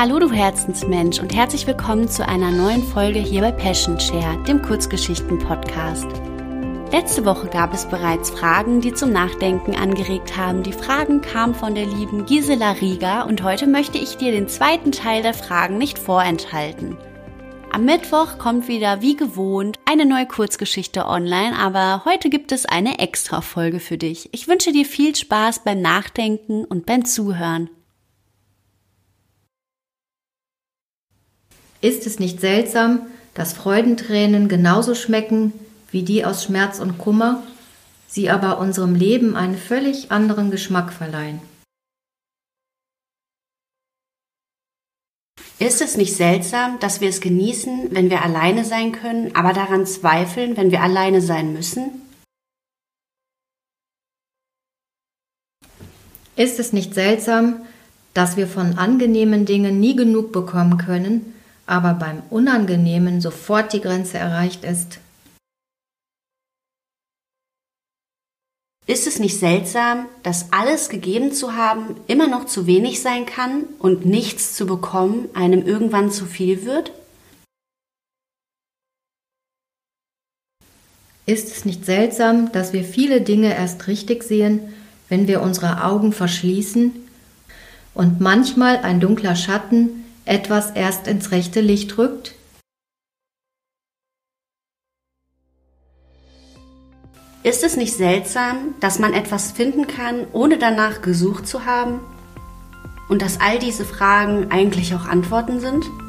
Hallo du Herzensmensch und herzlich willkommen zu einer neuen Folge hier bei Passion Share, dem Kurzgeschichten-Podcast. Letzte Woche gab es bereits Fragen, die zum Nachdenken angeregt haben. Die Fragen kamen von der lieben Gisela Rieger und heute möchte ich dir den zweiten Teil der Fragen nicht vorenthalten. Am Mittwoch kommt wieder wie gewohnt eine neue Kurzgeschichte online, aber heute gibt es eine extra Folge für dich. Ich wünsche dir viel Spaß beim Nachdenken und beim Zuhören. Ist es nicht seltsam, dass Freudentränen genauso schmecken wie die aus Schmerz und Kummer, sie aber unserem Leben einen völlig anderen Geschmack verleihen? Ist es nicht seltsam, dass wir es genießen, wenn wir alleine sein können, aber daran zweifeln, wenn wir alleine sein müssen? Ist es nicht seltsam, dass wir von angenehmen Dingen nie genug bekommen können, aber beim Unangenehmen sofort die Grenze erreicht ist. Ist es nicht seltsam, dass alles gegeben zu haben immer noch zu wenig sein kann und nichts zu bekommen einem irgendwann zu viel wird? Ist es nicht seltsam, dass wir viele Dinge erst richtig sehen, wenn wir unsere Augen verschließen und manchmal ein dunkler Schatten etwas erst ins rechte Licht rückt? Ist es nicht seltsam, dass man etwas finden kann, ohne danach gesucht zu haben? Und dass all diese Fragen eigentlich auch Antworten sind? Musik